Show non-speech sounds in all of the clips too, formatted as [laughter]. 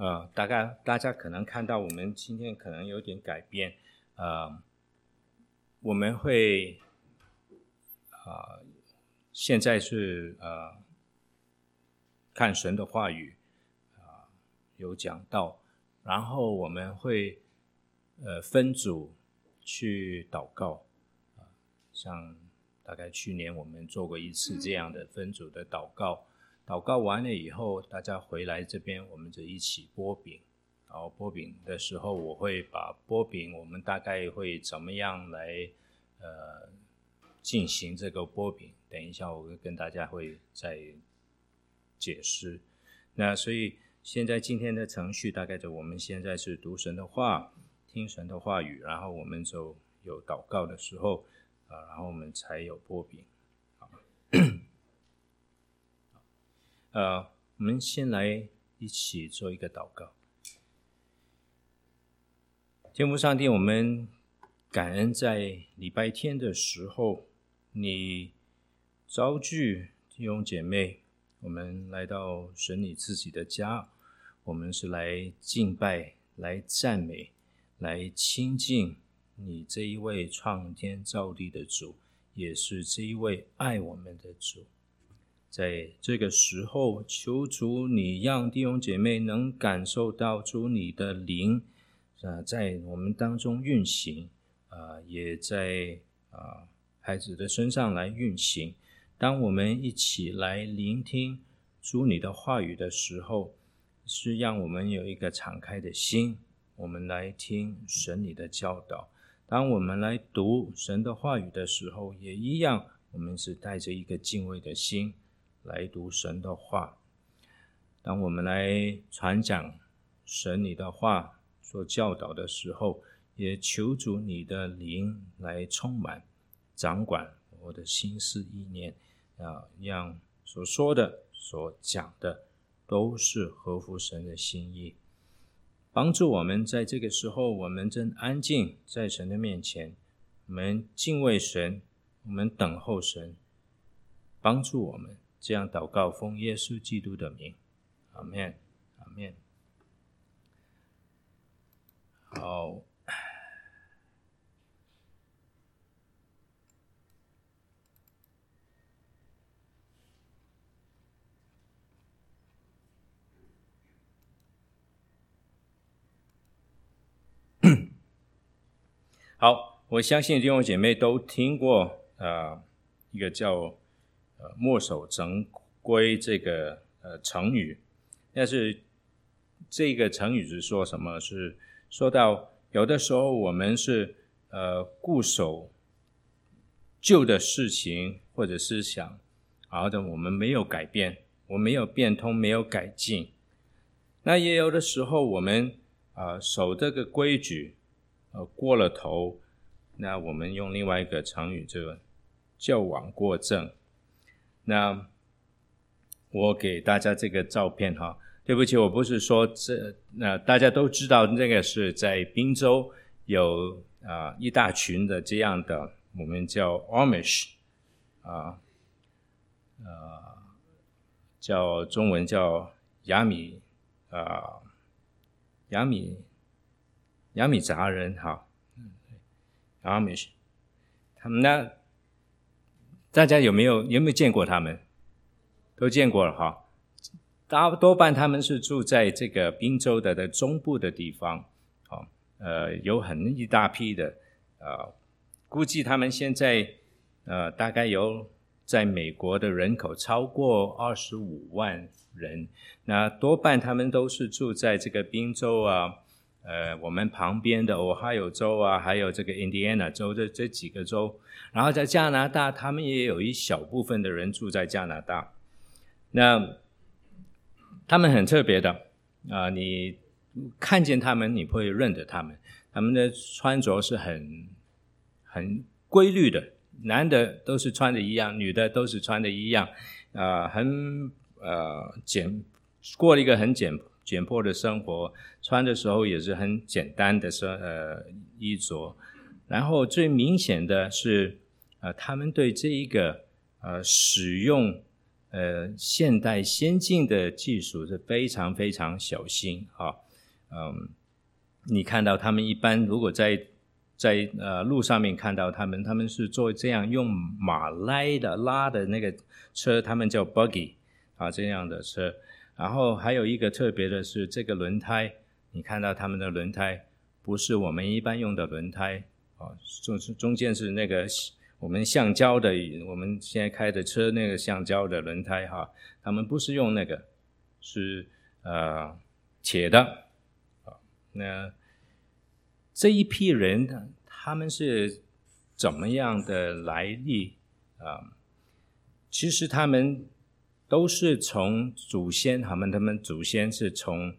呃，大概大家可能看到我们今天可能有点改变，呃，我们会啊、现在是呃，看神的话语啊、有讲到，然后我们会呃分组去祷告，啊、像。大概去年我们做过一次这样的分组的祷告，祷告完了以后，大家回来这边，我们就一起剥饼。然后剥饼的时候，我会把剥饼，我们大概会怎么样来呃进行这个剥饼。等一下我会跟大家会再解释。那所以现在今天的程序大概就我们现在是读神的话，听神的话语，然后我们就有祷告的时候。啊，然后我们才有剥饼。好，呃，我们先来一起做一个祷告。天父上帝，我们感恩在礼拜天的时候，你召聚弟兄姐妹，我们来到神你自己的家，我们是来敬拜、来赞美、来亲近。你这一位创天造地的主，也是这一位爱我们的主，在这个时候，求主你让弟兄姐妹能感受到主你的灵啊，在我们当中运行啊，也在啊孩子的身上来运行。当我们一起来聆听主你的话语的时候，是让我们有一个敞开的心，我们来听神你的教导。当我们来读神的话语的时候，也一样，我们是带着一个敬畏的心来读神的话。当我们来传讲神你的话所教导的时候，也求主你的灵来充满、掌管我的心思意念，啊，让所说的、所讲的都是合乎神的心意。帮助我们在这个时候，我们正安静在神的面前，我们敬畏神，我们等候神，帮助我们这样祷告，奉耶稣基督的名，阿门，阿门。好。好，我相信弟兄姐妹都听过啊、呃，一个叫“呃墨守成规”这个呃成语。但是这个成语是说什么？是说到有的时候我们是呃固守旧的事情或者思想，好的我们没有改变，我没有变通，没有改进。那也有的时候我们啊、守这个规矩。呃，过了头，那我们用另外一个成语，这个矫枉过正。那我给大家这个照片哈，对不起，我不是说这，那大家都知道那个是在宾州有啊、一大群的这样的，我们叫 Amish 啊，呃，叫中文叫亚米啊，亚米。亚米杂人，哈，嗯，亚米，他们呢？大家有没有有没有见过他们？都见过了哈。大多半他们是住在这个宾州的的中部的地方，啊，呃，有很一大批的，呃，估计他们现在呃大概有在美国的人口超过二十五万人，那多半他们都是住在这个宾州啊。呃，我们旁边的 Ohio 州啊，还有这个 Indiana 州的这几个州，然后在加拿大，他们也有一小部分的人住在加拿大。那他们很特别的啊、你看见他们，你会认得他们。他们的穿着是很很规律的，男的都是穿的一样，女的都是穿的一样，啊、很呃简，过了一个很简。简朴的生活，穿的时候也是很简单的生呃衣着，然后最明显的是，呃，他们对这一个呃使用呃现代先进的技术是非常非常小心哈，嗯，你看到他们一般如果在在呃路上面看到他们，他们是做这样用马拉的拉的那个车，他们叫 buggy 啊这样的车，然后还有一个特别的是这个轮胎，你看到他们的轮胎不是我们一般用的轮胎啊，中中间是那个。我们橡胶的，我们现在开的车那个橡胶的轮胎哈，他们不是用那个，是呃铁的。啊，那这一批人他们是怎么样的来历啊？其实他们都是从祖先，他们他们祖先是从，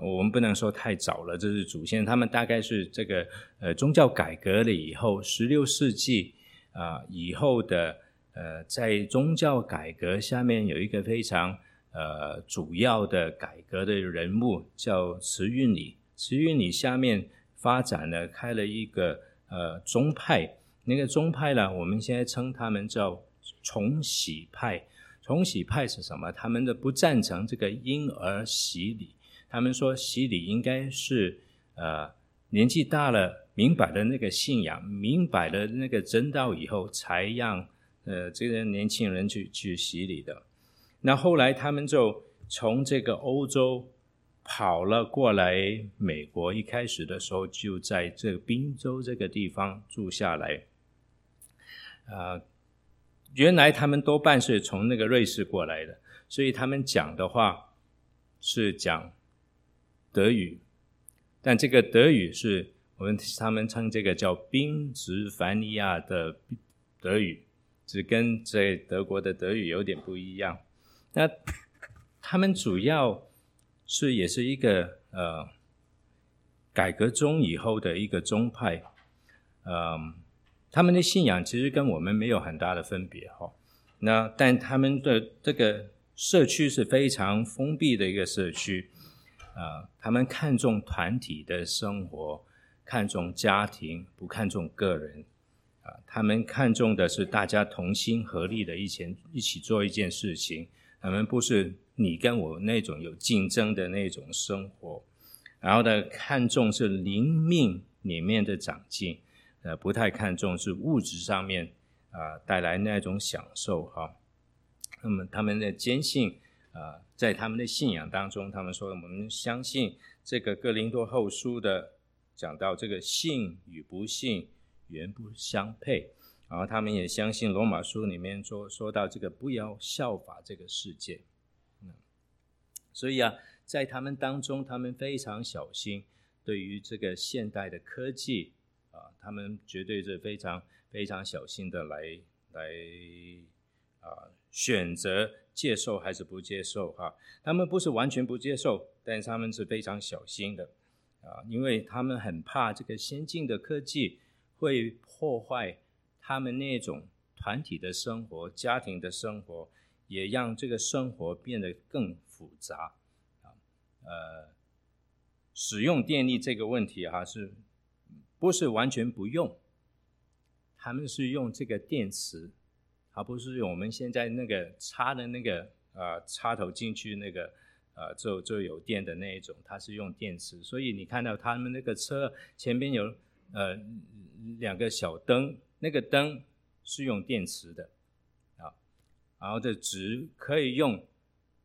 我们不能说太早了，这是祖先，他们大概是这个呃宗教改革了以后，十六世纪。啊，以后的呃，在宗教改革下面有一个非常呃主要的改革的人物叫慈运理。慈运理下面发展了开了一个呃宗派，那个宗派呢，我们现在称他们叫重洗派。重洗派是什么？他们的不赞成这个婴儿洗礼，他们说洗礼应该是呃年纪大了。明白了那个信仰，明白了那个真道以后，才让呃这个年轻人去去洗礼的。那后来他们就从这个欧洲跑了过来美国，一开始的时候就在这个宾州这个地方住下来。啊、原来他们多半是从那个瑞士过来的，所以他们讲的话是讲德语，但这个德语是。我们他们称这个叫宾夕法尼亚的德语，只跟在德国的德语有点不一样。那他们主要是也是一个呃改革中以后的一个宗派，嗯、他们的信仰其实跟我们没有很大的分别哈。那但他们的这个社区是非常封闭的一个社区，啊、他们看重团体的生活。看重家庭，不看重个人，啊，他们看重的是大家同心合力的一起一起做一件事情。他们不是你跟我那种有竞争的那种生活，然后呢，看重是灵命里面的长进，呃，不太看重是物质上面啊带来那种享受哈。那么他们的坚信啊，在他们的信仰当中，他们说我们相信这个哥林多后书的。讲到这个信与不信原不相配，然后他们也相信罗马书里面说说到这个不要效法这个世界，嗯，所以啊，在他们当中，他们非常小心，对于这个现代的科技啊，他们绝对是非常非常小心的来来啊选择接受还是不接受哈，他们不是完全不接受，但是他们是非常小心的。啊，因为他们很怕这个先进的科技会破坏他们那种团体的生活、家庭的生活，也让这个生活变得更复杂。啊，呃，使用电力这个问题哈，是不是完全不用？他们是用这个电池，而不是用我们现在那个插的那个啊插头进去那个。啊，就就有电的那一种，它是用电池，所以你看到他们那个车前边有呃两个小灯，那个灯是用电池的啊，然后这只可以用，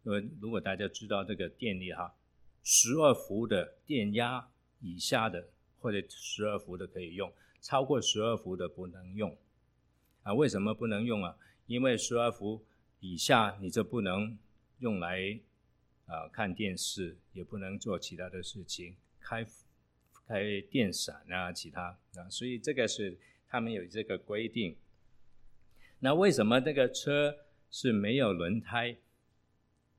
呃，如果大家知道这个电力哈，十二伏的电压以下的或者十二伏的可以用，超过十二伏的不能用啊？为什么不能用啊？因为十二伏以下你就不能用来。啊，看电视也不能做其他的事情，开开电闪啊，其他啊，所以这个是他们有这个规定。那为什么这个车是没有轮胎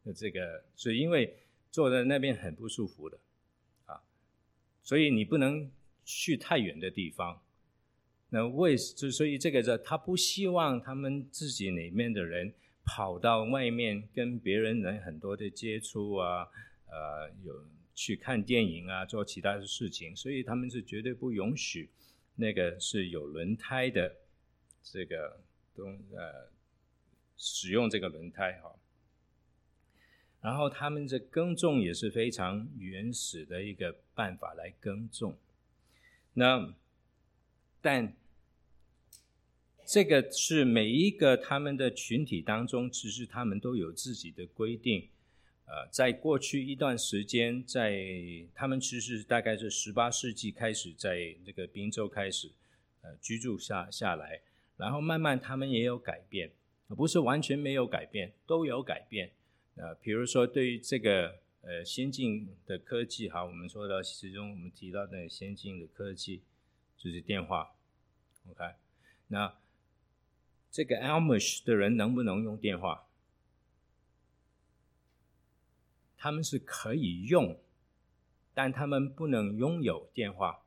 的？这个是因为坐在那边很不舒服的，所以你不能去太远的地方。那为之所以这个是他不希望他们自己里面的人。跑到外面跟别人人很多的接触啊，呃，有去看电影啊，做其他的事情，所以他们是绝对不允许那个是有轮胎的这个东呃使用这个轮胎哈。然后他们的耕种也是非常原始的一个办法来耕种。那但这个是每一个他们的群体当中，其实他们都有自己的规定。呃，在过去一段时间，在他们其实大概是十八世纪开始在这个滨州开始呃居住下下来，然后慢慢他们也有改变，不是完全没有改变，都有改变。呃，比如说对于这个呃先进的科技哈，我们说到其中我们提到的先进的科技就是电话，OK，那这个 Amish 的人能不能用电话？他们是可以用，但他们不能拥有电话。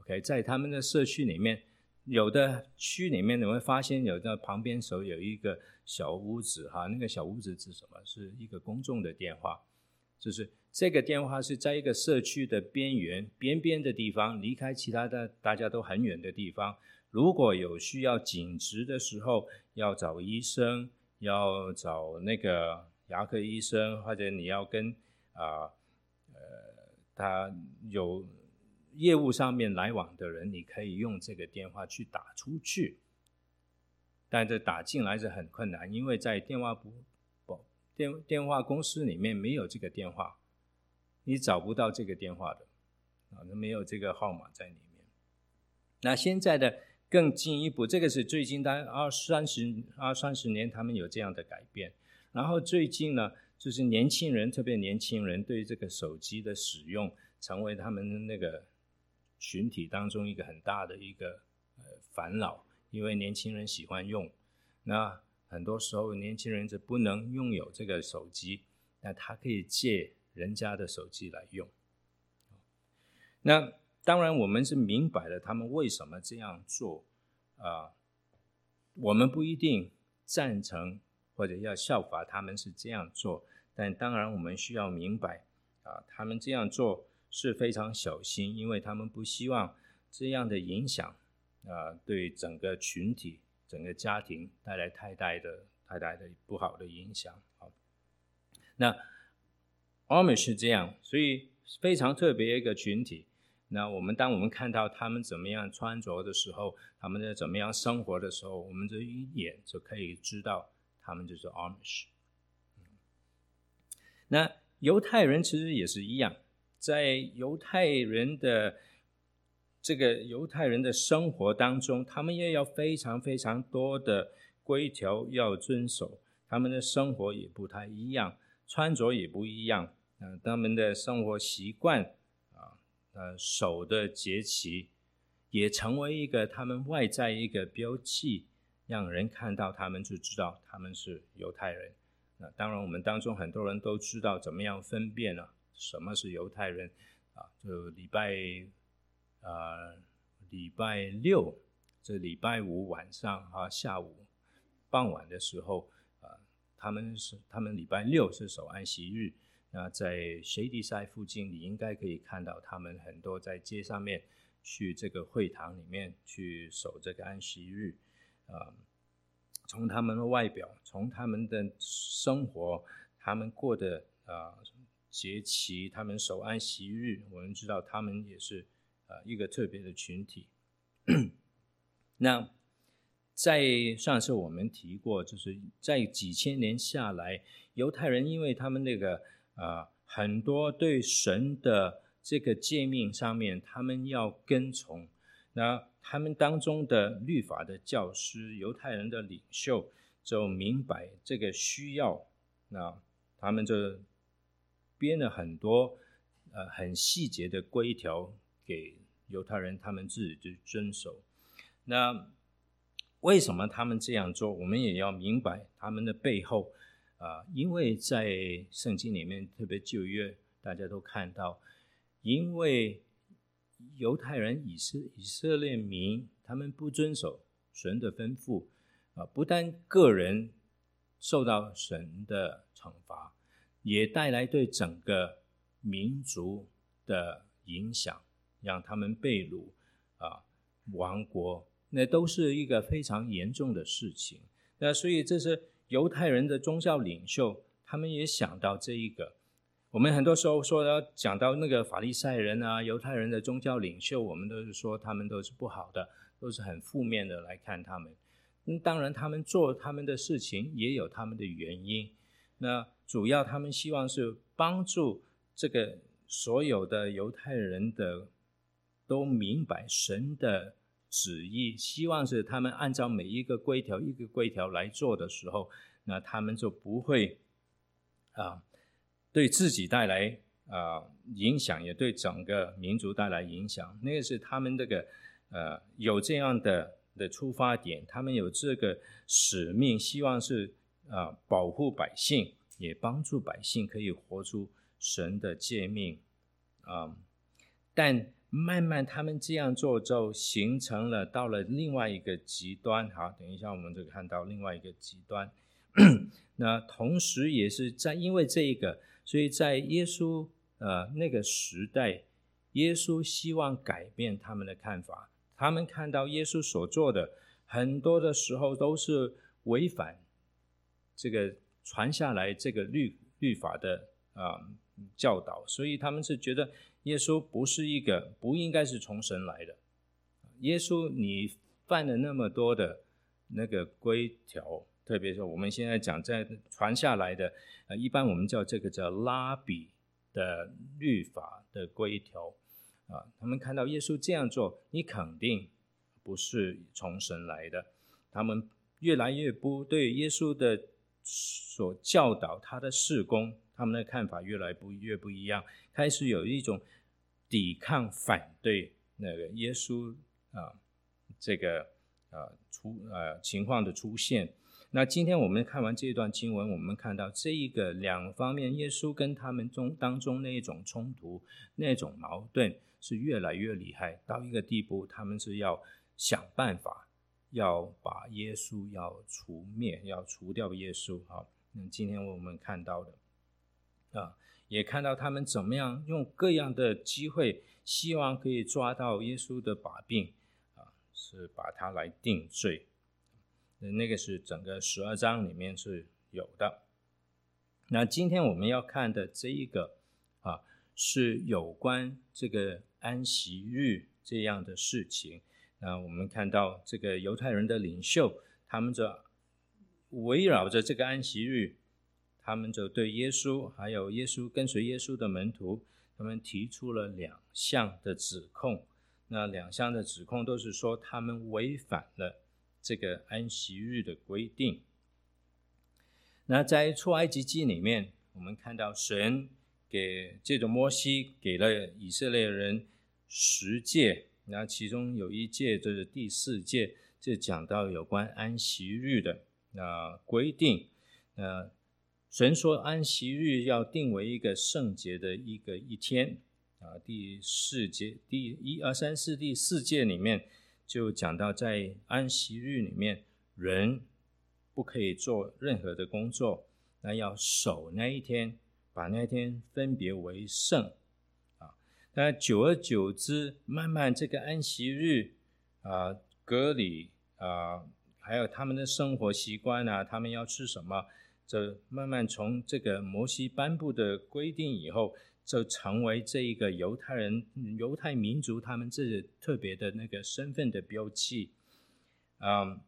OK，在他们的社区里面，有的区里面你会发现，有的旁边时候有一个小屋子哈，那个小屋子是什么？是一个公众的电话，就是这个电话是在一个社区的边缘、边边的地方，离开其他的大家都很远的地方。如果有需要紧急的时候，要找医生，要找那个。牙科医生，或者你要跟啊，呃他有业务上面来往的人，你可以用这个电话去打出去，但这打进来是很困难，因为在电话不不电电话公司里面没有这个电话，你找不到这个电话的啊，那没有这个号码在里面。那现在的更进一步，这个是最近的二三十二三十年，他们有这样的改变。然后最近呢，就是年轻人，特别年轻人对这个手机的使用，成为他们那个群体当中一个很大的一个呃烦恼，因为年轻人喜欢用，那很多时候年轻人是不能拥有这个手机，那他可以借人家的手机来用。那当然我们是明白了他们为什么这样做啊，我们不一定赞成。或者要效法他们是这样做，但当然我们需要明白啊，他们这样做是非常小心，因为他们不希望这样的影响啊，对整个群体、整个家庭带来太大的、太大的不好的影响。好，那 Amish 是这样，所以非常特别一个群体。那我们当我们看到他们怎么样穿着的时候，他们在怎么样生活的时候，我们这一眼就可以知道。他们就是 Amish。那犹太人其实也是一样，在犹太人的这个犹太人的生活当中，他们也有非常非常多的规条要遵守。他们的生活也不太一样，穿着也不一样。嗯，他们的生活习惯啊，呃，手的节气也成为一个他们外在一个标记。让人看到他们就知道他们是犹太人。那当然，我们当中很多人都知道怎么样分辨了什么是犹太人啊？就礼拜啊，礼拜六，这礼拜五晚上啊，下午傍晚的时候啊，他们是他们礼拜六是守安息日。那在 Shady 的附近，你应该可以看到他们很多在街上面去这个会堂里面去守这个安息日。啊，从他们的外表，从他们的生活，他们过的啊节期，他们守安息日，我们知道他们也是啊一个特别的群体。[coughs] 那在上次我们提过，就是在几千年下来，犹太人因为他们那个啊很多对神的这个诫命上面，他们要跟从。那他们当中的律法的教师、犹太人的领袖就明白这个需要，那他们就编了很多呃很细节的规条给犹太人，他们自己去遵守。那为什么他们这样做？我们也要明白他们的背后啊、因为在圣经里面，特别旧约，大家都看到，因为。犹太人、以色以色列民，他们不遵守神的吩咐啊，不但个人受到神的惩罚，也带来对整个民族的影响，让他们被掳啊、亡国，那都是一个非常严重的事情。那所以这是犹太人的宗教领袖，他们也想到这一个。我们很多时候说要讲到那个法利赛人啊，犹太人的宗教领袖，我们都是说他们都是不好的，都是很负面的来看他们。嗯，当然他们做他们的事情也有他们的原因。那主要他们希望是帮助这个所有的犹太人的都明白神的旨意，希望是他们按照每一个规条一个规条来做的时候，那他们就不会啊。对自己带来啊、影响，也对整个民族带来影响。那个是他们这个呃有这样的的出发点，他们有这个使命，希望是啊、保护百姓，也帮助百姓可以活出神的诫命啊、但慢慢他们这样做，就形成了到了另外一个极端。好，等一下我们就看到另外一个极端。[clears throat] 那同时也是在因为这一个。所以在耶稣呃那个时代，耶稣希望改变他们的看法。他们看到耶稣所做的很多的时候都是违反这个传下来这个律律法的啊、教导，所以他们是觉得耶稣不是一个不应该是从神来的。耶稣，你犯了那么多的那个规条。特别是我们现在讲在传下来的，呃，一般我们叫这个叫拉比的律法的规条，啊，他们看到耶稣这样做，你肯定不是从神来的。他们越来越不对耶稣的所教导他的事工，他们的看法越来不越不一样，开始有一种抵抗反对那个耶稣啊这个啊出呃情况的出现。那今天我们看完这段经文，我们看到这一个两方面，耶稣跟他们中当中那一种冲突、那种矛盾是越来越厉害，到一个地步，他们是要想办法要把耶稣要除灭，要除掉耶稣。好，那今天我们看到的啊，也看到他们怎么样用各样的机会，希望可以抓到耶稣的把柄啊，是把他来定罪。那个是整个十二章里面是有的。那今天我们要看的这一个啊，是有关这个安息日这样的事情。那我们看到这个犹太人的领袖，他们就围绕着这个安息日，他们就对耶稣还有耶稣跟随耶稣的门徒，他们提出了两项的指控。那两项的指控都是说他们违反了。这个安息日的规定，那在出埃及记里面，我们看到神给这种摩西给了以色列人十诫，那其中有一届就是第四届，就讲到有关安息日的那规定。那神说安息日要定为一个圣洁的一个一天啊，第四节第一二三四第四节里面。就讲到在安息日里面，人不可以做任何的工作，那要守那一天，把那一天分别为圣。那久而久之，慢慢这个安息日啊，割礼啊，还有他们的生活习惯啊，他们要吃什么，这慢慢从这个摩西颁布的规定以后。就成为这一个犹太人、犹太民族他们这特别的那个身份的标记，嗯，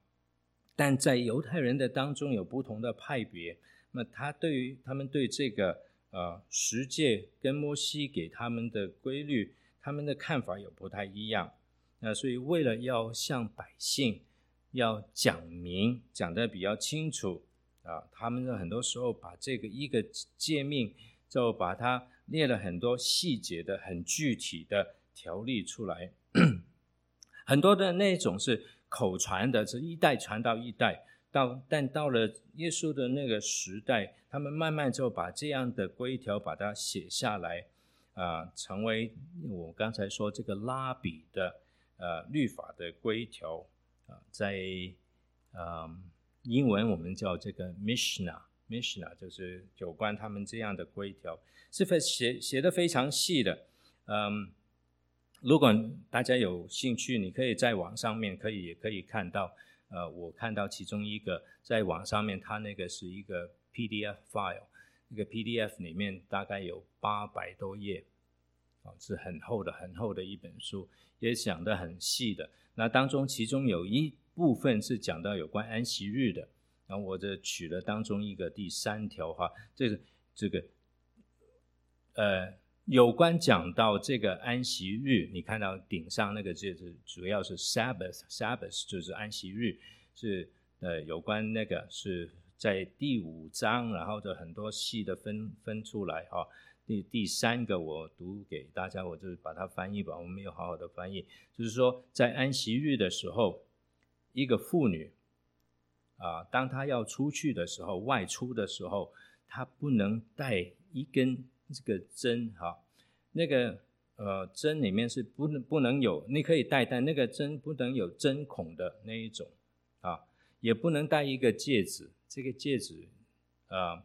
但在犹太人的当中有不同的派别，那他对于他们对这个呃十诫跟摩西给他们的规律，他们的看法有不太一样，那所以为了要向百姓要讲明讲得比较清楚啊，他们的很多时候把这个一个诫命就把它。列了很多细节的、很具体的条例出来，[coughs] 很多的那种是口传的，是一代传到一代。到但到了耶稣的那个时代，他们慢慢就把这样的规条把它写下来，啊、成为我刚才说这个拉比的呃律法的规条啊、在呃英文我们叫这个 Mishnah。Mishnah 就是有关他们这样的规条，是非写写的非常细的。嗯，如果大家有兴趣，你可以在网上面可以也可以看到呃，我看到其中一个在网上面，它那个是一个 PDF file，那个 PDF 里面大概有八百多页，啊，是很厚的、很厚的一本书，也讲得很细的。那当中其中有一部分是讲到有关安息日的，然后我这取了当中一个第三条哈，这个这个，呃。有关讲到这个安息日，你看到顶上那个字，主要是 Sabbath，Sabbath 就是安息日，是呃有关那个是在第五章，然后就很多细的分分出来哈、哦。第第三个我读给大家，我就把它翻译吧，我没有好好的翻译，就是说在安息日的时候，一个妇女啊，当她要出去的时候，外出的时候，她不能带一根。这个针哈，那个呃针里面是不能不能有，你可以戴，但那个针不能有针孔的那一种啊，也不能戴一个戒指。这个戒指啊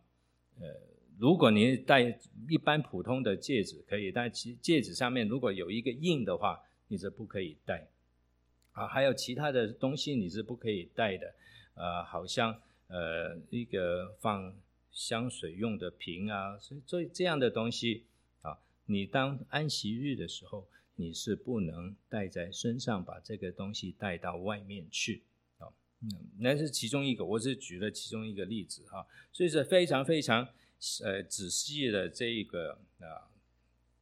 呃，如果你戴一般普通的戒指可以，但其戒指上面如果有一个印的话，你是不可以戴啊。还有其他的东西你是不可以戴的，呃，好像呃一个放。香水用的瓶啊，所以这这样的东西啊，你当安息日的时候，你是不能带在身上，把这个东西带到外面去啊。嗯，那是其中一个，我只举了其中一个例子哈。所以是非常非常呃仔细的这一个啊，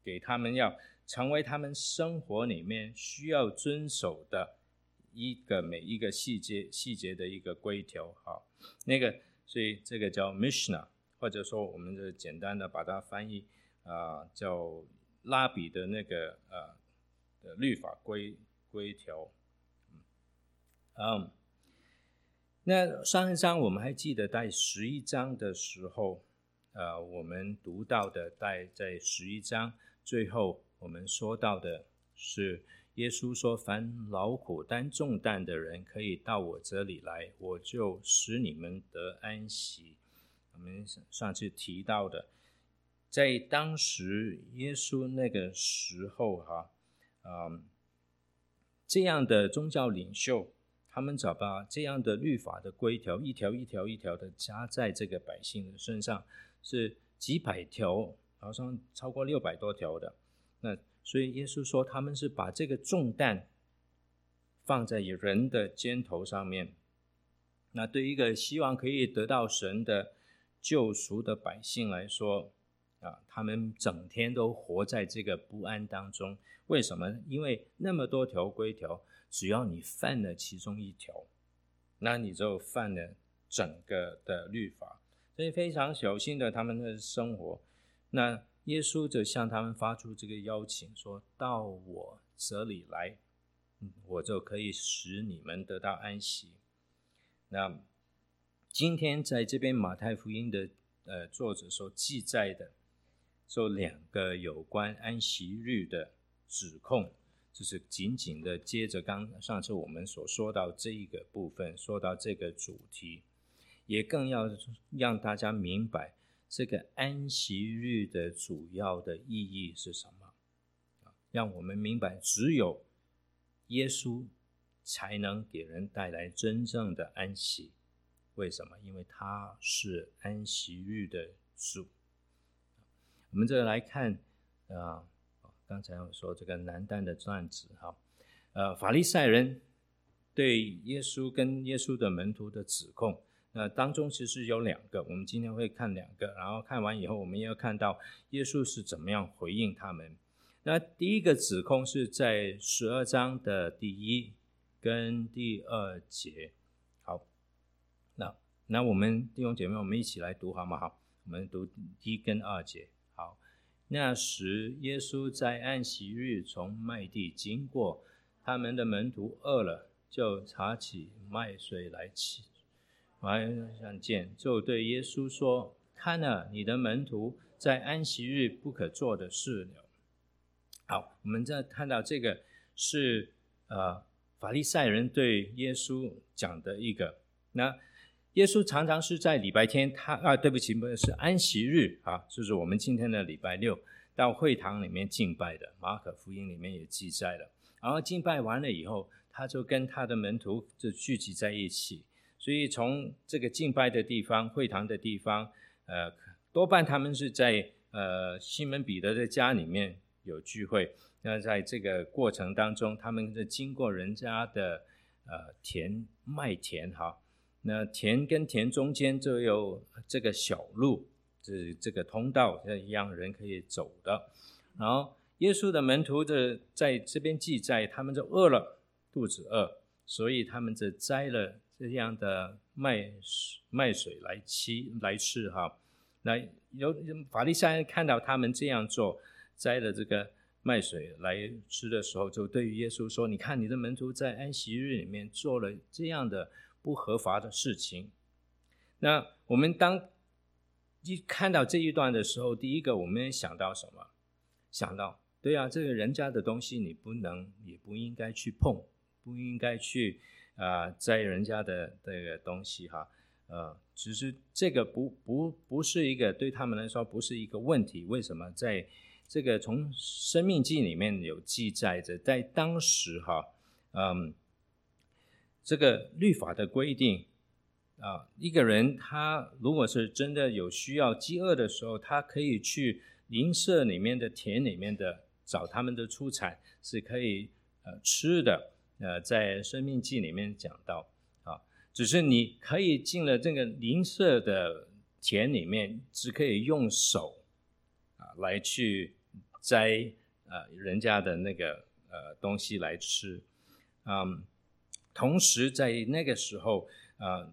给他们要成为他们生活里面需要遵守的一个每一个细节细节的一个规条哈。那个。所以这个叫 Mishna，或者说我们就简单的把它翻译啊、叫拉比的那个呃的律法规规条。嗯，那上一章我们还记得在十一章的时候，呃，我们读到的在在十一章最后我们说到的是。耶稣说：“凡劳苦担重担的人，可以到我这里来，我就使你们得安息。”我们上次提到的，在当时耶稣那个时候，哈，嗯，这样的宗教领袖，他们找把这样的律法的规条，一条一条一条的加在这个百姓的身上，是几百条，好像超过六百多条的，那。所以耶稣说，他们是把这个重担放在人的肩头上面。那对一个希望可以得到神的救赎的百姓来说，啊，他们整天都活在这个不安当中。为什么？因为那么多条规条，只要你犯了其中一条，那你就犯了整个的律法。所以非常小心的他们的生活。那。耶稣就向他们发出这个邀请，说到我这里来，我就可以使你们得到安息。那今天在这边马太福音的呃作者所记载的，就两个有关安息日的指控，就是紧紧的接着刚上次我们所说到这一个部分，说到这个主题，也更要让大家明白。这个安息日的主要的意义是什么？啊，让我们明白，只有耶稣才能给人带来真正的安息。为什么？因为他是安息日的主。我们这来看啊，刚才我说这个难担的传子哈，呃，法利赛人对耶稣跟耶稣的门徒的指控。那当中其实有两个，我们今天会看两个，然后看完以后，我们也要看到耶稣是怎么样回应他们。那第一个指控是在十二章的第一跟第二节。好，那那我们弟兄姐妹，我们一起来读好吗？好，我们读一跟二节。好，那时耶稣在安息日从麦地经过，他们的门徒饿了，就查起麦穗来吃。我还想见，就对耶稣说：“看了你的门徒在安息日不可做的事了。”好，我们再看到这个是呃法利赛人对耶稣讲的一个。那耶稣常常是在礼拜天，他啊，对不起，不是安息日啊，就是我们今天的礼拜六到会堂里面敬拜的。马可福音里面也记载了。然后敬拜完了以后，他就跟他的门徒就聚集在一起。所以从这个敬拜的地方、会堂的地方，呃，多半他们是在呃西门彼得的家里面有聚会。那在这个过程当中，他们是经过人家的呃田麦田哈，那田跟田中间就有这个小路，这这个通道，让人可以走的。然后耶稣的门徒的在这边记载，他们就饿了，肚子饿，所以他们就摘了。这样的麦麦水来吃来吃哈，那有法利赛人看到他们这样做，摘了这个麦水来吃的时候，就对于耶稣说：“你看，你的门徒在安息日里面做了这样的不合法的事情。”那我们当一看到这一段的时候，第一个我们想到什么？想到对啊，这个人家的东西你不能也不应该去碰，不应该去。啊，摘人家的这个东西哈，呃，只是这个不不不是一个对他们来说不是一个问题。为什么？在这个从《生命记》里面有记载着，在当时哈，嗯，这个律法的规定啊，一个人他如果是真的有需要、饥饿的时候，他可以去邻舍里面的田里面的找他们的出产，是可以呃吃的。呃，在《生命记》里面讲到，啊，只是你可以进了这个邻舍的田里面，只可以用手啊来去摘呃人家的那个呃东西来吃，嗯，同时在那个时候，啊，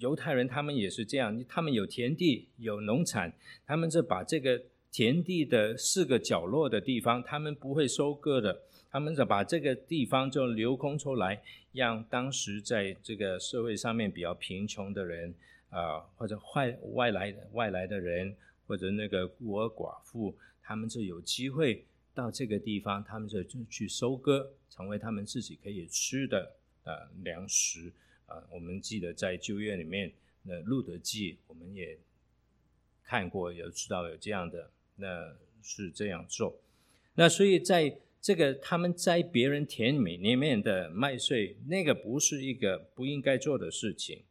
犹太人他们也是这样，他们有田地有农产，他们就把这个田地的四个角落的地方，他们不会收割的。他们就把这个地方就留空出来，让当时在这个社会上面比较贫穷的人啊、或者外外来的外来的人，或者那个孤儿寡妇，他们就有机会到这个地方，他们就就去收割，成为他们自己可以吃的呃粮食啊、呃。我们记得在旧约里面，那路德记我们也看过，有知道有这样的，那是这样做。那所以在这个他们摘别人田里面的麦穗，那个不是一个不应该做的事情。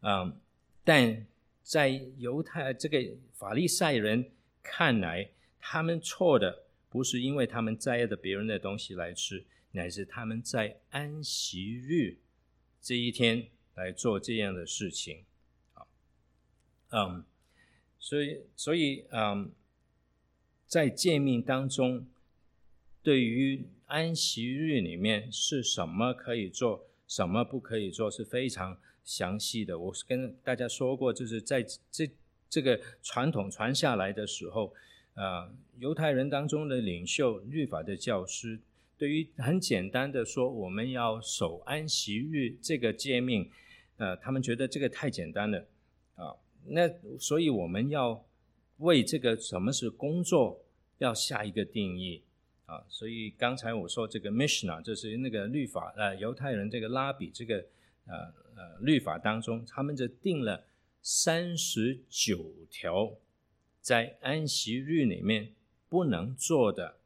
嗯，但在犹太这个法利赛人看来，他们错的不是因为他们摘的别人的东西来吃，乃是他们在安息日这一天来做这样的事情。啊，嗯，所以所以嗯，在诫命当中。对于安息日里面是什么可以做，什么不可以做，是非常详细的。我是跟大家说过，就是在这这个传统传下来的时候，啊、呃，犹太人当中的领袖、律法的教师，对于很简单的说，我们要守安息日这个诫命，呃，他们觉得这个太简单了啊。那所以我们要为这个什么是工作，要下一个定义。啊，所以刚才我说这个 mishna 就是那个律法，呃，犹太人这个拉比这个呃呃律法当中，他们就定了三十九条在安息日里面不能做的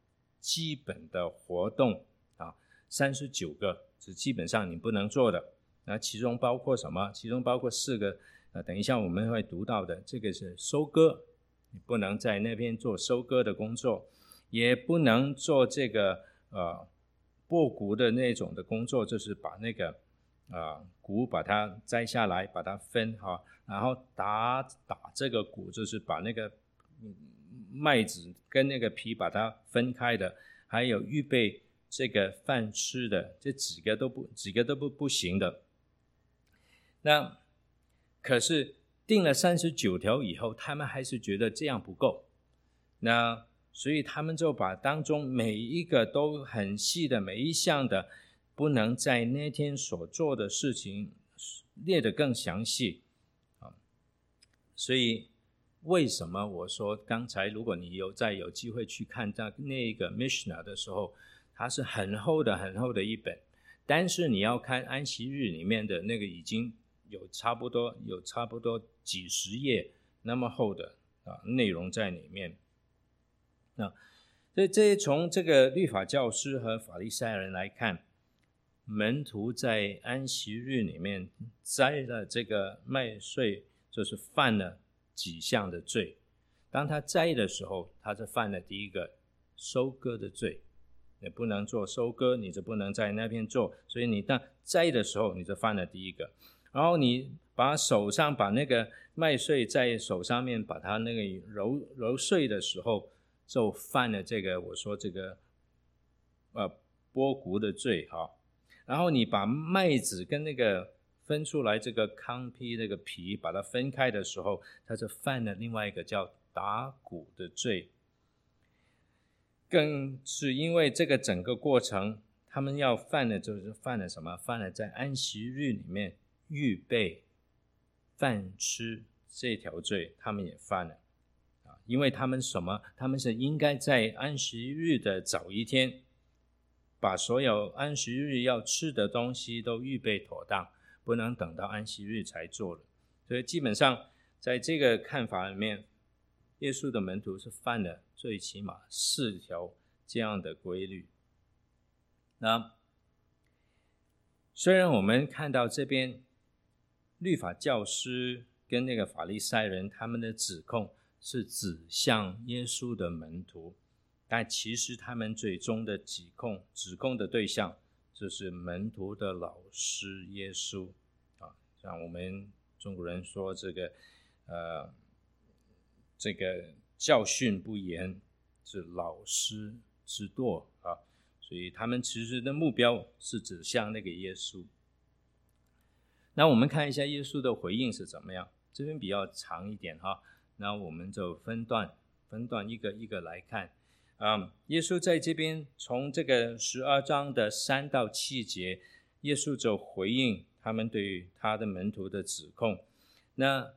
基本的活动啊，三十九个是基本上你不能做的。那其中包括什么？其中包括四个，呃，等一下我们会读到的，这个是收割，你不能在那边做收割的工作。也不能做这个呃剥谷的那种的工作，就是把那个呃谷把它摘下来，把它分哈，然后打打这个谷，就是把那个麦子跟那个皮把它分开的，还有预备这个饭吃的，这几个都不几个都不不行的。那可是定了三十九条以后，他们还是觉得这样不够。那所以他们就把当中每一个都很细的每一项的不能在那天所做的事情列得更详细啊。所以为什么我说刚才如果你有再有机会去看那那个 Mishnah 的时候，它是很厚的很厚的一本，但是你要看安息日里面的那个已经有差不多有差不多几十页那么厚的啊内容在里面。那所以这从这个律法教师和法利赛人来看，门徒在安息日里面摘了这个麦穗，就是犯了几项的罪。当他摘的时候，他是犯了第一个收割的罪，你不能做收割，你就不能在那边做，所以你当摘的时候，你就犯了第一个。然后你把手上把那个麦穗在手上面把它那个揉揉碎的时候，就犯了这个我说这个呃剥谷的罪哈。然后你把麦子跟那个分出来这个糠皮那个皮，把它分开的时候，他就犯了另外一个叫打谷的罪。更是因为这个整个过程，他们要犯的就是犯了什么？犯了在安息日里面预备饭吃这条罪，他们也犯了！因为他们什么？他们是应该在安息日的早一天。把所有安息日要吃的东西都预备妥当，不能等到安息日才做了。所以基本上，在这个看法里面，耶稣的门徒是犯了最起码四条这样的规律。那虽然我们看到这边律法教师跟那个法利赛人他们的指控是指向耶稣的门徒。但其实他们最终的指控、指控的对象，就是门徒的老师耶稣啊。像我们中国人说这个，呃，这个教训不严，是老师之惰啊。所以他们其实的目标是指向那个耶稣。那我们看一下耶稣的回应是怎么样？这边比较长一点哈，那我们就分段、分段一个一个来看。啊耶稣在这边从这个十二章的三到七节，耶稣就回应他们对于他的门徒的指控。那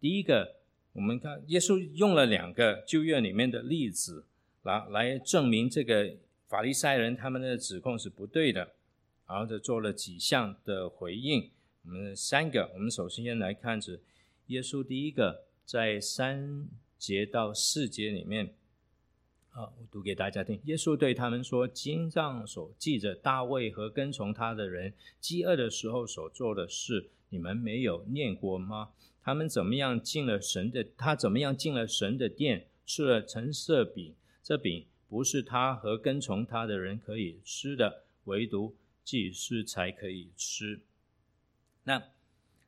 第一个，我们看耶稣用了两个旧约里面的例子来来证明这个法利赛人他们的指控是不对的，然后就做了几项的回应。我们三个，我们首先先来看是耶稣第一个在三节到四节里面。啊，我读给大家听。耶稣对他们说：“经上所记着大卫和跟从他的人饥饿的时候所做的事，你们没有念过吗？他们怎么样进了神的？他怎么样进了神的殿，吃了陈设饼？这饼不是他和跟从他的人可以吃的，唯独祭司才可以吃。”那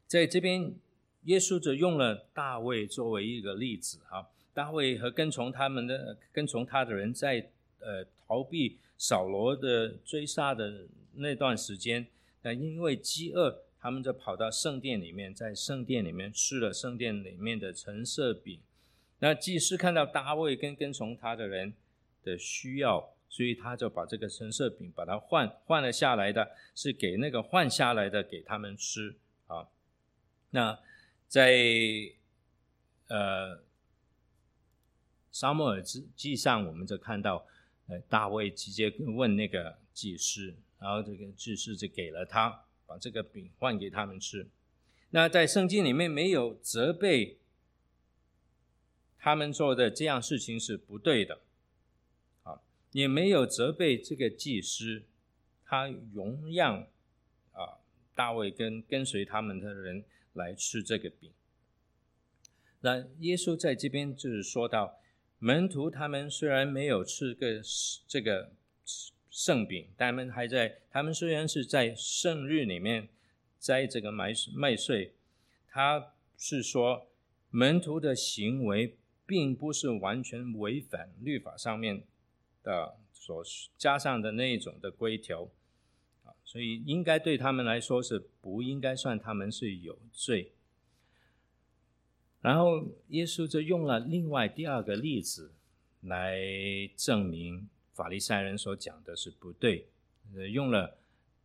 在这边，耶稣就用了大卫作为一个例子，哈。大卫和跟从他们的跟从他的人在呃逃避扫罗的追杀的那段时间，那因为饥饿，他们就跑到圣殿里面，在圣殿里面吃了圣殿里面的橙色饼。那祭司看到大卫跟跟从他的人的需要，所以他就把这个橙色饼把它换换了下来的，是给那个换下来的给他们吃啊。那在呃。撒母耳记上，我们就看到，呃，大卫直接问那个祭司，然后这个祭司就给了他，把这个饼换给他们吃。那在圣经里面没有责备他们做的这样事情是不对的，啊，也没有责备这个祭司，他容让啊大卫跟跟随他们的人来吃这个饼。那耶稣在这边就是说到。门徒他们虽然没有吃个这个圣饼，但他们还在。他们虽然是在圣日里面摘这个麦麦穗，他是说门徒的行为并不是完全违反律法上面的所加上的那一种的规条，所以应该对他们来说是不应该算他们是有罪。然后耶稣就用了另外第二个例子来证明法利赛人所讲的是不对。呃用了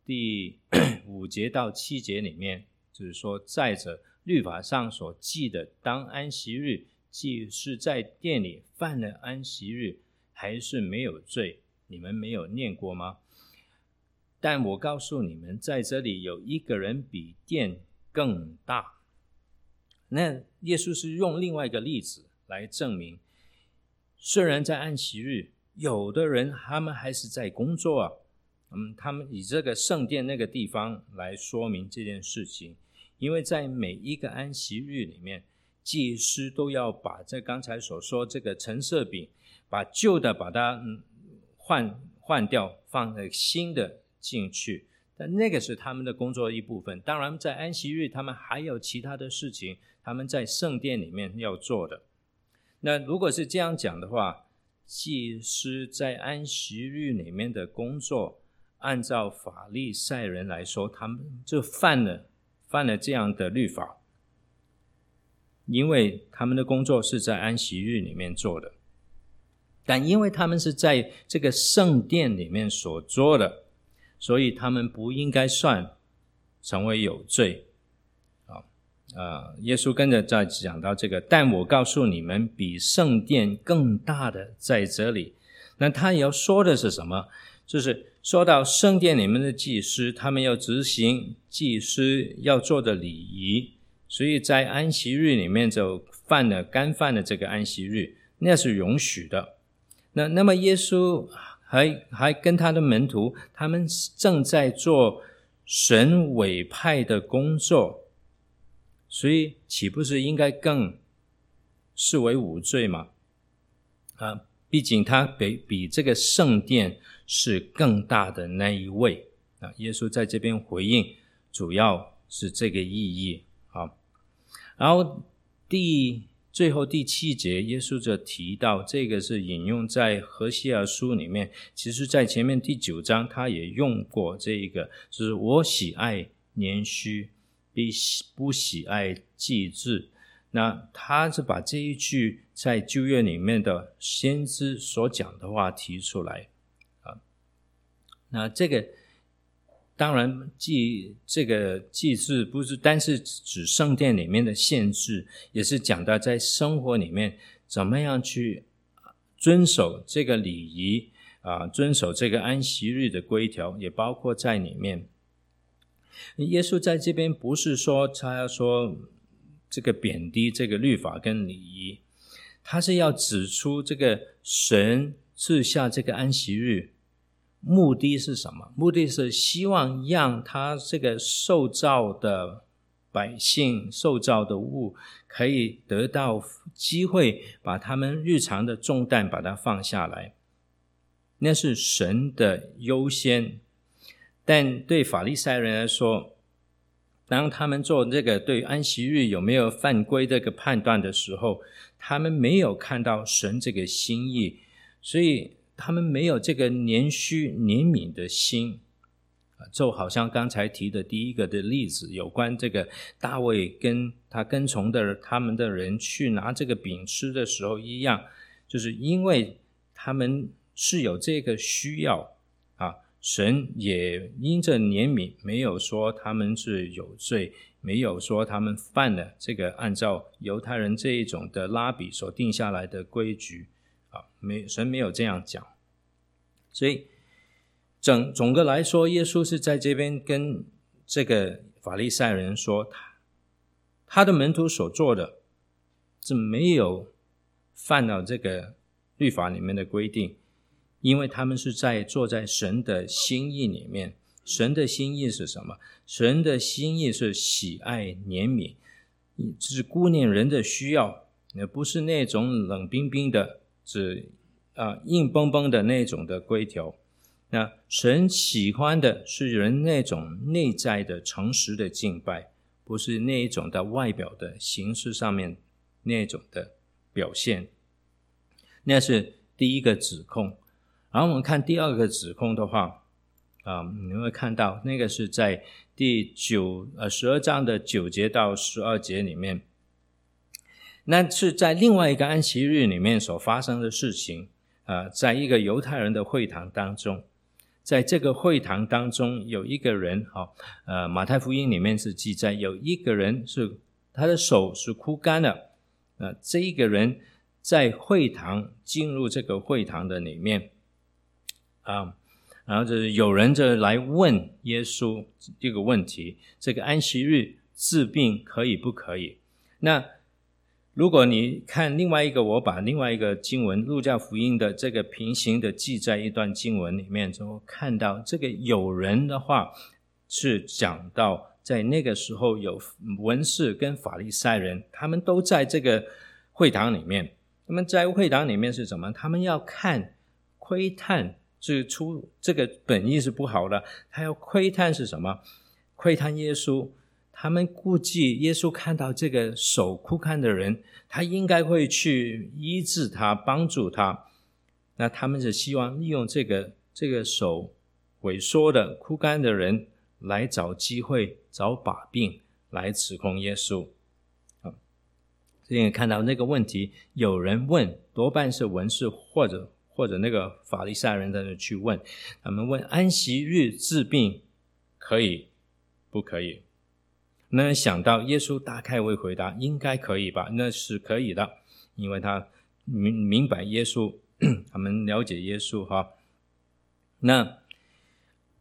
第五节到七节里面，就是说，在者律法上所记的，当安息日，既是在店里犯了安息日，还是没有罪。你们没有念过吗？但我告诉你们，在这里有一个人比殿更大。那耶稣是用另外一个例子来证明，虽然在安息日，有的人他们还是在工作啊，嗯，他们以这个圣殿那个地方来说明这件事情，因为在每一个安息日里面，祭司都要把这刚才所说这个橙色饼，把旧的把它换换掉，放在新的进去。但那个是他们的工作一部分。当然，在安息日，他们还有其他的事情，他们在圣殿里面要做的。那如果是这样讲的话，祭司在安息日里面的工作，按照法利赛人来说，他们就犯了犯了这样的律法，因为他们的工作是在安息日里面做的，但因为他们是在这个圣殿里面所做的。所以他们不应该算成为有罪，啊，呃，耶稣跟着在讲到这个，但我告诉你们，比圣殿更大的在这里。那他要说的是什么？就是说到圣殿里面的祭司，他们要执行祭司要做的礼仪，所以在安息日里面就犯了干犯了这个安息日，那是允许的。那那么耶稣。还还跟他的门徒，他们正在做神委派的工作，所以岂不是应该更视为无罪吗？啊，毕竟他比比这个圣殿是更大的那一位啊。耶稣在这边回应，主要是这个意义啊。然后第。最后第七节，耶稣就提到这个是引用在何西阿书里面。其实，在前面第九章，他也用过这一个，就是我喜爱年虚，比不喜爱祭祀。那他是把这一句在旧约里面的先知所讲的话提出来啊。那这个。当然，祭这个祭祀不是单是指圣殿里面的限制，也是讲到在生活里面怎么样去遵守这个礼仪啊，遵守这个安息日的规条，也包括在里面。耶稣在这边不是说他要说这个贬低这个律法跟礼仪，他是要指出这个神赐下这个安息日。目的是什么？目的是希望让他这个受造的百姓、受造的物，可以得到机会，把他们日常的重担把它放下来。那是神的优先。但对法利赛人来说，当他们做这个对安息日有没有犯规这个判断的时候，他们没有看到神这个心意，所以。他们没有这个怜恤怜悯的心，就好像刚才提的第一个的例子，有关这个大卫跟他跟从的他们的人去拿这个饼吃的时候一样，就是因为他们是有这个需要啊，神也因着怜悯，没有说他们是有罪，没有说他们犯了这个按照犹太人这一种的拉比所定下来的规矩。啊，没神没有这样讲，所以整总的来说，耶稣是在这边跟这个法利赛人说，他他的门徒所做的是没有犯了这个律法里面的规定，因为他们是在坐在神的心意里面。神的心意是什么？神的心意是喜爱怜悯，是顾念人的需要，而不是那种冷冰冰的。是啊，硬邦邦的那种的规条。那神喜欢的是人那种内在的诚实的敬拜，不是那一种的外表的形式上面那种的表现。那是第一个指控。然后我们看第二个指控的话，啊，你会看到那个是在第九呃十二章的九节到十二节里面。那是在另外一个安息日里面所发生的事情啊，在一个犹太人的会堂当中，在这个会堂当中有一个人，哈，呃，马太福音里面是记载有一个人是他的手是枯干的，呃，这一个人在会堂进入这个会堂的里面啊，然后就是有人就来问耶稣这个问题：这个安息日治病可以不可以？那如果你看另外一个，我把另外一个经文《路加福音》的这个平行的记载一段经文里面，就看到这个有人的话是讲到，在那个时候有文士跟法利赛人，他们都在这个会堂里面。他们在会堂里面是什么？他们要看窥探，是出这个本意是不好的。他要窥探是什么？窥探耶稣。他们估计耶稣看到这个手枯干的人，他应该会去医治他，帮助他。那他们是希望利用这个这个手萎缩的枯干的人来找机会、找把柄来指控耶稣。啊，所以看到那个问题，有人问，多半是文士或者或者那个法利赛人在那去问。他们问：安息日治病可以不可以？那想到耶稣大概会回答，应该可以吧？那是可以的，因为他明明白耶稣，[clears throat] 他们了解耶稣哈。那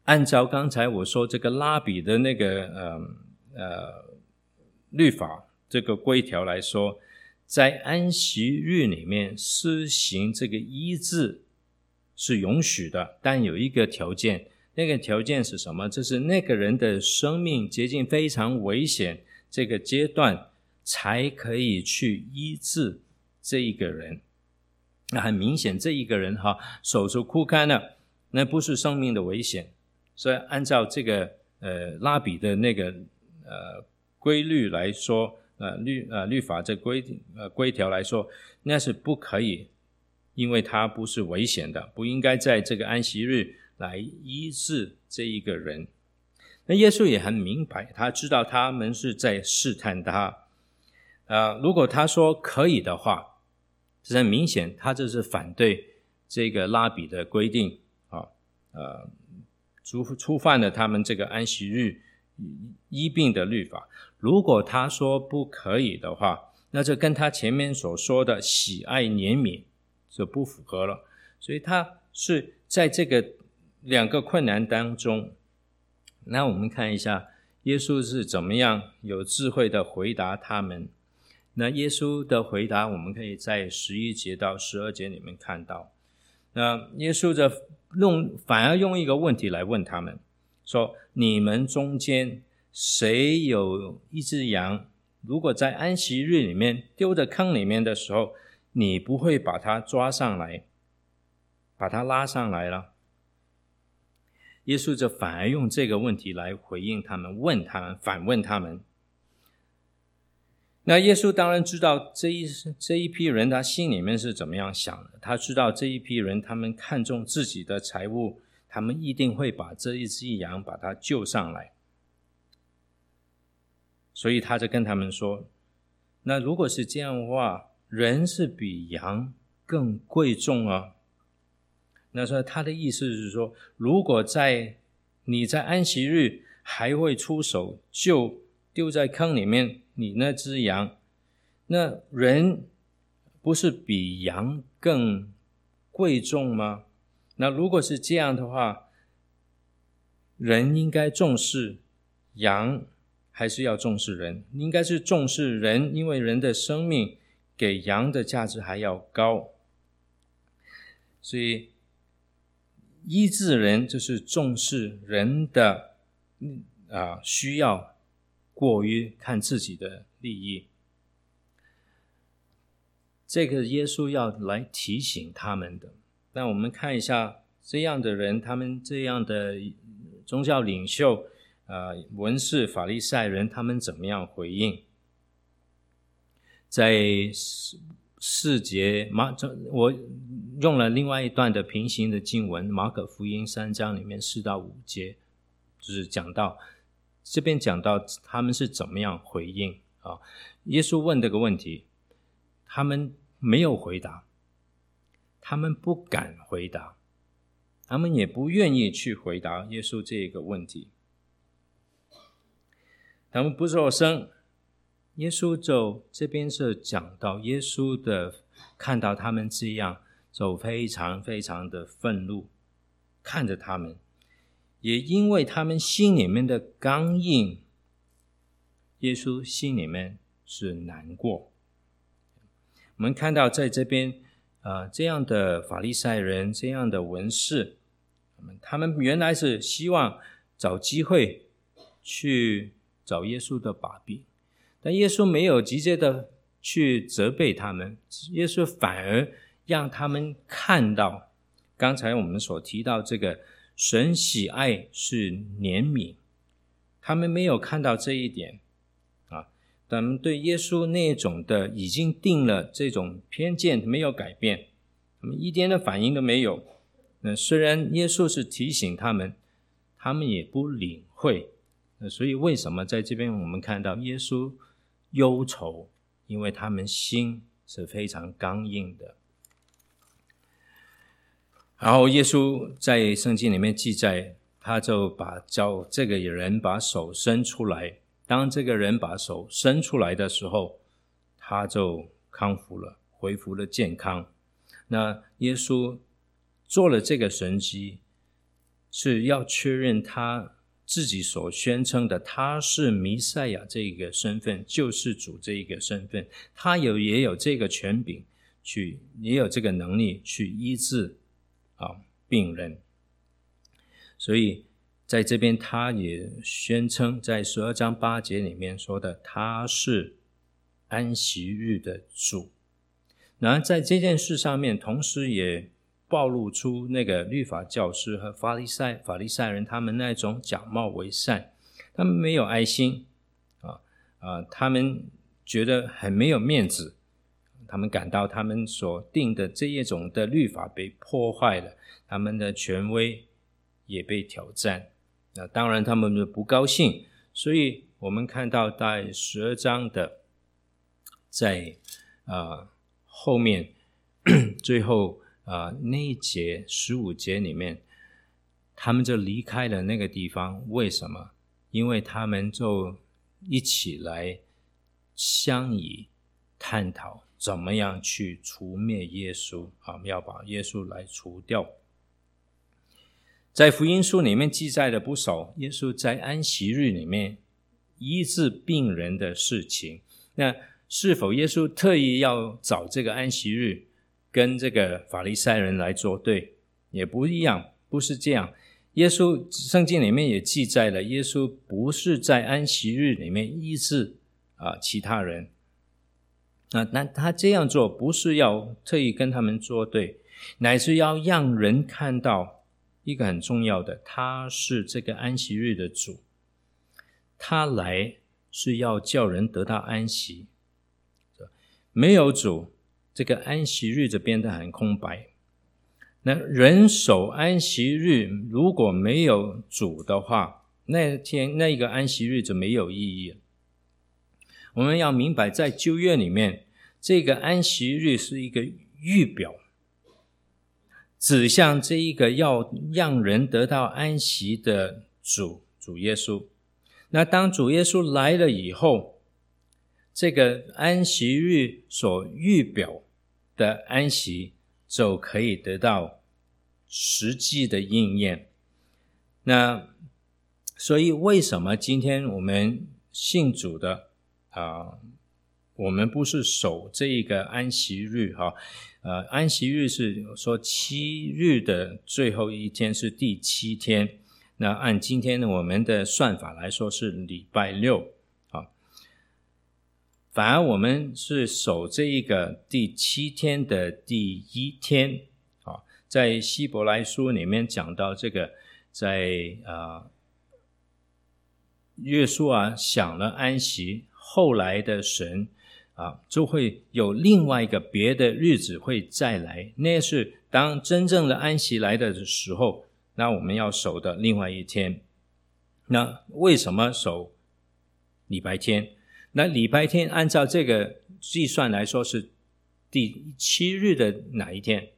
按照刚才我说这个拉比的那个呃呃律法这个规条来说，在安息日里面施行这个医治是允许的，但有一个条件。那个条件是什么？就是那个人的生命接近非常危险这个阶段，才可以去医治这一个人。那很明显，这一个人哈手是枯干了，那不是生命的危险。所以按照这个呃拉比的那个呃规律来说，呃律呃律法这规呃规条来说，那是不可以，因为他不是危险的，不应该在这个安息日。来医治这一个人，那耶稣也很明白，他知道他们是在试探他。呃，如果他说可以的话，这很明显，他这是反对这个拉比的规定啊，呃，触触犯了他们这个安息日医病的律法。如果他说不可以的话，那就跟他前面所说的喜爱怜悯就不符合了。所以他是在这个。两个困难当中，那我们看一下耶稣是怎么样有智慧的回答他们。那耶稣的回答，我们可以在十一节到十二节里面看到。那耶稣的用反而用一个问题来问他们，说：你们中间谁有一只羊，如果在安息日里面丢在坑里面的时候，你不会把它抓上来，把它拉上来了？耶稣就反而用这个问题来回应他们，问他们，反问他们。那耶稣当然知道这一这一批人他心里面是怎么样想的，他知道这一批人他们看重自己的财物，他们一定会把这一只羊把它救上来。所以他就跟他们说：“那如果是这样的话，人是比羊更贵重啊。”那说他的意思是说，如果在你在安息日还会出手救丢在坑里面你那只羊，那人不是比羊更贵重吗？那如果是这样的话，人应该重视羊，还是要重视人？应该是重视人，因为人的生命给羊的价值还要高，所以。医治人就是重视人的啊需要，过于看自己的利益。这个耶稣要来提醒他们的。那我们看一下这样的人，他们这样的宗教领袖啊，文士、法利赛人，他们怎么样回应？在四节马这我。用了另外一段的平行的经文，马可福音三章里面四到五节，就是讲到这边讲到他们是怎么样回应啊？耶稣问这个问题，他们没有回答，他们不敢回答，他们也不愿意去回答耶稣这个问题，他们不作声。耶稣就这边是讲到耶稣的看到他们这样。就非常非常的愤怒，看着他们，也因为他们心里面的刚硬，耶稣心里面是难过，我们看到在这边、呃，这样的法利赛人，这样的文士，他们原来是希望找机会去找耶稣的把柄，但耶稣没有直接的去责备他们，耶稣反而让他们看到刚才我们所提到这个神喜爱是怜悯，他们没有看到这一点啊。他们对耶稣那种的已经定了这种偏见没有改变，他们一点的反应都没有。那虽然耶稣是提醒他们，他们也不领会。那所以为什么在这边我们看到耶稣忧愁？因为他们心是非常刚硬的。然后耶稣在圣经里面记载，他就把叫这个人把手伸出来。当这个人把手伸出来的时候，他就康复了，恢复了健康。那耶稣做了这个神迹，是要确认他自己所宣称的他是弥赛亚这一个身份，救世主这一个身份，他有也有这个权柄去，也有这个能力去医治啊病人，所以。在这边，他也宣称，在十二章八节里面说的，他是安息日的主。然而，在这件事上面，同时也暴露出那个律法教师和法利赛法利赛人他们那种假冒为善，他们没有爱心啊啊，他们觉得很没有面子，他们感到他们所定的这一种的律法被破坏了，他们的权威也被挑战。那当然，他们就不高兴，所以我们看到在十二章的在啊、呃、后面 [clears throat] 最后、呃、那一节十五节里面，他们就离开了那个地方。为什么？因为他们就一起来相以探讨怎么样去除灭耶稣啊，要把耶稣来除掉。在福音书里面记载了不少耶稣在安息日里面医治病人的事情。那是否耶稣特意要找这个安息日跟这个法利赛人来作对？也不一样，不是这样。耶稣圣经里面也记载了，耶稣不是在安息日里面医治啊其他人。那那他这样做不是要特意跟他们作对，乃是要让人看到。一个很重要的，他是这个安息日的主，他来是要叫人得到安息。没有主，这个安息日就变得很空白。那人守安息日，如果没有主的话，那天那一个安息日就没有意义。我们要明白，在旧约里面，这个安息日是一个预表。指向这一个要让人得到安息的主，主耶稣。那当主耶稣来了以后，这个安息日所预表的安息就可以得到实际的应验。那所以，为什么今天我们信主的啊、我们不是守这一个安息日哈？呃，安息日是说七日的最后一天是第七天，那按今天我们的算法来说是礼拜六。反而我们是守这一个第七天的第一天啊，在希伯来书里面讲到这个，在啊耶稣啊享了安息，后来的神。啊，就会有另外一个别的日子会再来，那是当真正的安息来的时候，那我们要守的另外一天。那为什么守礼拜天？那礼拜天按照这个计算来说是第七日的哪一天？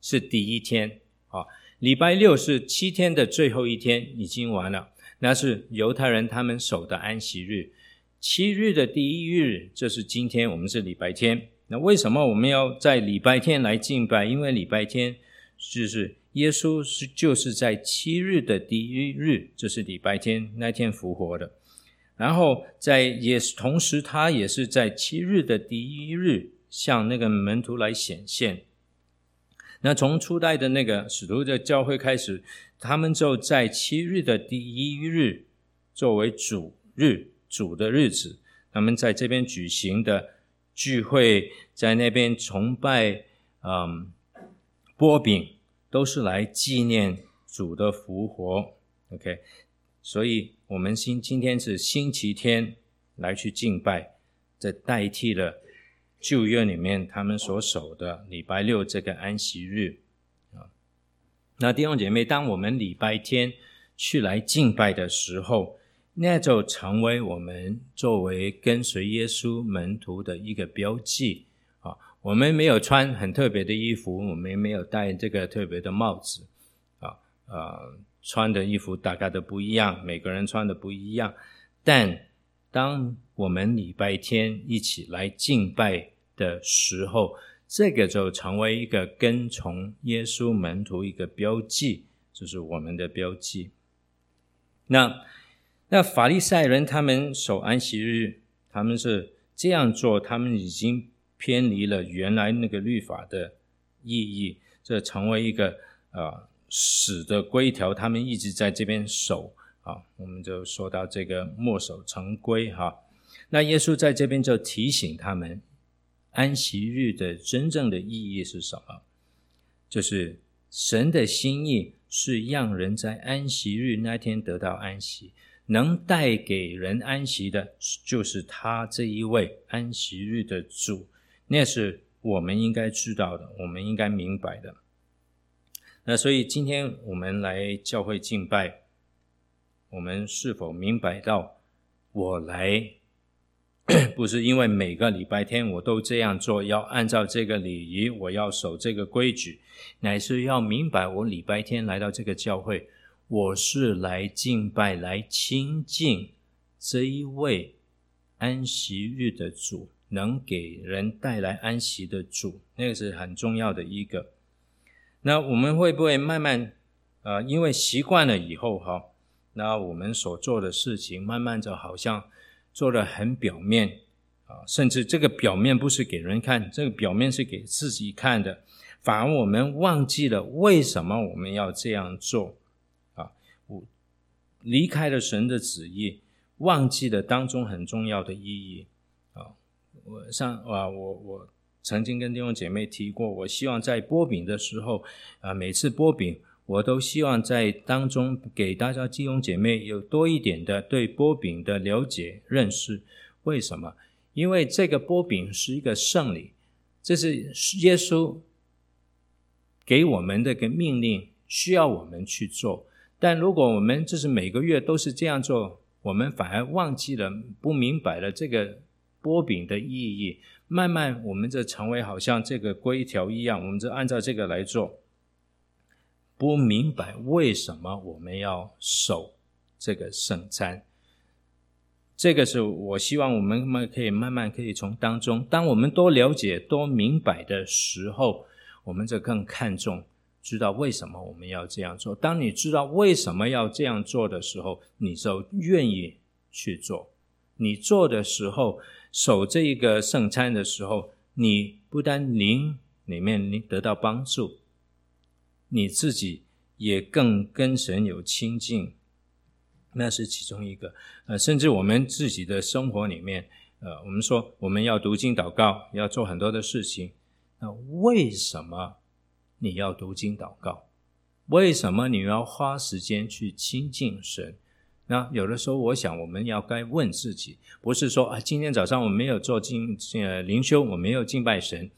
是第一天啊。礼拜六是七天的最后一天，已经完了，那是犹太人他们守的安息日。七日的第一日，这是今天，我们是礼拜天。那为什么我们要在礼拜天来敬拜？因为礼拜天就是耶稣是就是在七日的第一日，这是礼拜天那天复活的。然后在也是同时，他也是在七日的第一日向那个门徒来显现。那从初代的那个使徒的教会开始，他们就在七日的第一日作为主日、主的日子，他们在这边举行的聚会，在那边崇拜，嗯，波饼，都是来纪念主的复活。OK，所以我们今今天是星期天来去敬拜，这代替了。旧约里面，他们所守的礼拜六这个安息日啊，那弟兄姐妹，当我们礼拜天去来敬拜的时候，那就成为我们作为跟随耶稣门徒的一个标记啊。我们没有穿很特别的衣服，我们没有戴这个特别的帽子啊，呃，穿的衣服大概都不一样，每个人穿的不一样。但当我们礼拜天一起来敬拜，的时候，这个就成为一个跟从耶稣门徒一个标记，就是我们的标记。那那法利赛人他们守安息日，他们是这样做，他们已经偏离了原来那个律法的意义，这成为一个啊、死的规条，他们一直在这边守啊。我们就说到这个墨守成规哈。那耶稣在这边就提醒他们。安息日的真正的意义是什么？就是神的心意是让人在安息日那天得到安息，能带给人安息的，就是他这一位安息日的主。那是我们应该知道的，我们应该明白的。那所以今天我们来教会敬拜，我们是否明白到我来？[coughs] 不是因为每个礼拜天我都这样做，要按照这个礼仪，我要守这个规矩，乃是要明白，我礼拜天来到这个教会，我是来敬拜、来亲近这一位安息日的主，能给人带来安息的主，那个是很重要的一个。那我们会不会慢慢，呃，因为习惯了以后哈，那我们所做的事情，慢慢就好像。做的很表面啊，甚至这个表面不是给人看，这个表面是给自己看的。反而我们忘记了为什么我们要这样做啊？我离开了神的旨意，忘记了当中很重要的意义啊。我上啊，我我曾经跟弟兄姐妹提过，我希望在波饼的时候啊，每次波饼。我都希望在当中给大家弟兄姐妹有多一点的对波饼的了解认识。为什么？因为这个波饼是一个圣礼，这是耶稣给我们的一个命令，需要我们去做。但如果我们就是每个月都是这样做，我们反而忘记了、不明白了这个波饼的意义。慢慢，我们就成为好像这个规条一样，我们就按照这个来做。不明白为什么我们要守这个圣餐，这个是我希望我们可以慢慢可以从当中，当我们多了解、多明白的时候，我们就更看重，知道为什么我们要这样做。当你知道为什么要这样做的时候，你就愿意去做。你做的时候，守这一个圣餐的时候，你不但灵里面得到帮助。你自己也更跟神有亲近，那是其中一个。呃，甚至我们自己的生活里面，呃，我们说我们要读经祷告，要做很多的事情。那为什么你要读经祷告？为什么你要花时间去亲近神？那有的时候，我想我们要该问自己，不是说啊，今天早上我没有做敬呃灵修，我没有敬拜神。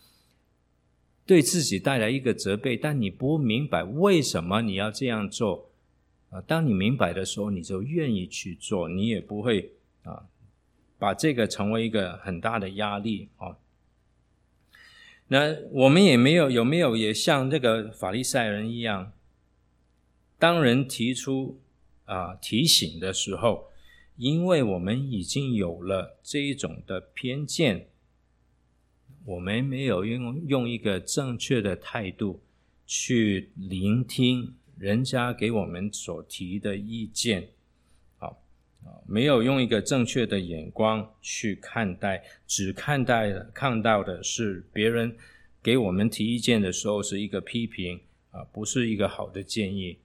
对自己带来一个责备，但你不明白为什么你要这样做啊？当你明白的时候，你就愿意去做，你也不会啊把这个成为一个很大的压力啊。那我们也没有有没有也像这个法利赛人一样，当人提出啊提醒的时候，因为我们已经有了这一种的偏见。我们没有用用一个正确的态度去聆听人家给我们所提的意见，好，啊，没有用一个正确的眼光去看待，只看待看到的是别人给我们提意见的时候是一个批评啊，不是一个好的建议。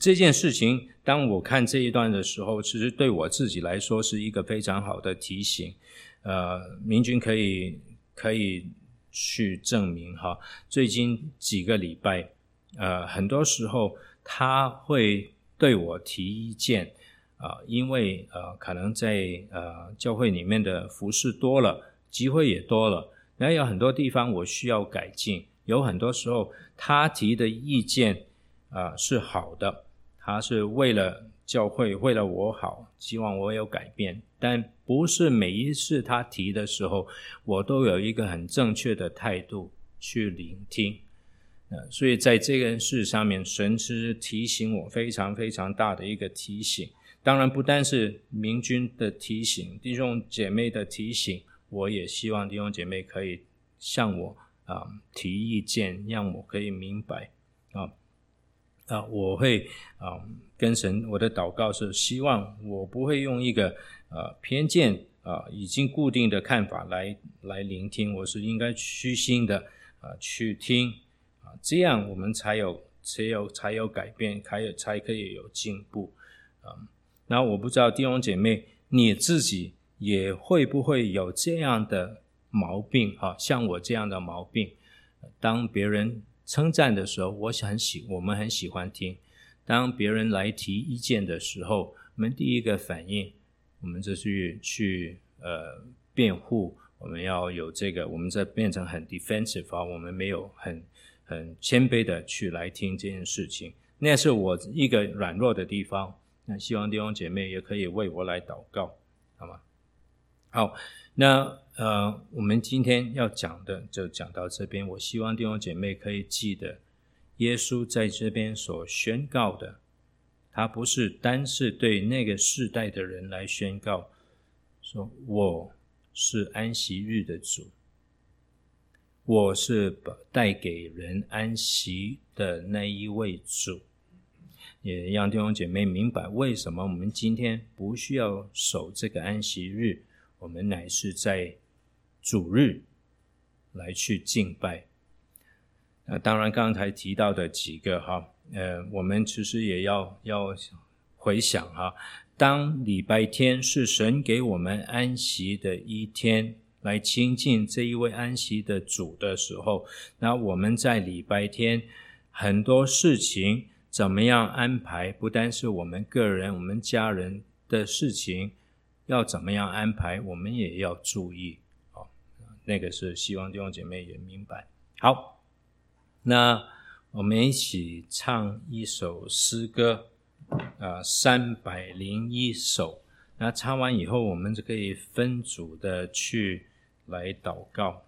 这件事情，当我看这一段的时候，其实对我自己来说是一个非常好的提醒。呃，明君可以可以去证明哈，最近几个礼拜，呃，很多时候他会对我提意见啊，呃，因为呃，可能在呃教会里面的服事多了，机会也多了，然后有很多地方我需要改进，有很多时候他提的意见。啊、是好的，他是为了教会，为了我好，希望我有改变，但不是每一次他提的时候，我都有一个很正确的态度去聆听。呃，所以在这件事上面，神是提醒我非常非常大的一个提醒。当然，不单是明君的提醒，弟兄姐妹的提醒，我也希望弟兄姐妹可以向我啊、提意见，让我可以明白啊。呃啊，我会啊跟神，我的祷告是希望我不会用一个呃偏见啊已经固定的看法来来聆听，我是应该虚心的啊去听啊，这样我们才有才有才有改变，才有才可以有进步啊。那我不知道弟兄姐妹你自己也会不会有这样的毛病哈，像我这样的毛病，当别人。称赞的时候，我很喜，我们很喜欢听。当别人来提意见的时候，我们第一个反应，我们就是去呃辩护，我们要有这个，我们在变成很 defensive 啊，我们没有很很谦卑的去来听这件事情。那是我一个软弱的地方。那希望弟兄姐妹也可以为我来祷告，好。那呃，我们今天要讲的就讲到这边。我希望弟兄姐妹可以记得，耶稣在这边所宣告的，他不是单是对那个世代的人来宣告，说我是安息日的主，我是带给人安息的那一位主，也让弟兄姐妹明白为什么我们今天不需要守这个安息日。我们乃是在主日来去敬拜。那当然，刚才提到的几个哈，呃，我们其实也要要回想哈，当礼拜天是神给我们安息的一天，来亲近这一位安息的主的时候，那我们在礼拜天很多事情怎么样安排？不单是我们个人、我们家人的事情。要怎么样安排，我们也要注意哦。那个是希望弟兄姐妹也明白。好，那我们一起唱一首诗歌，啊，三百零一首。那唱完以后，我们就可以分组的去来祷告。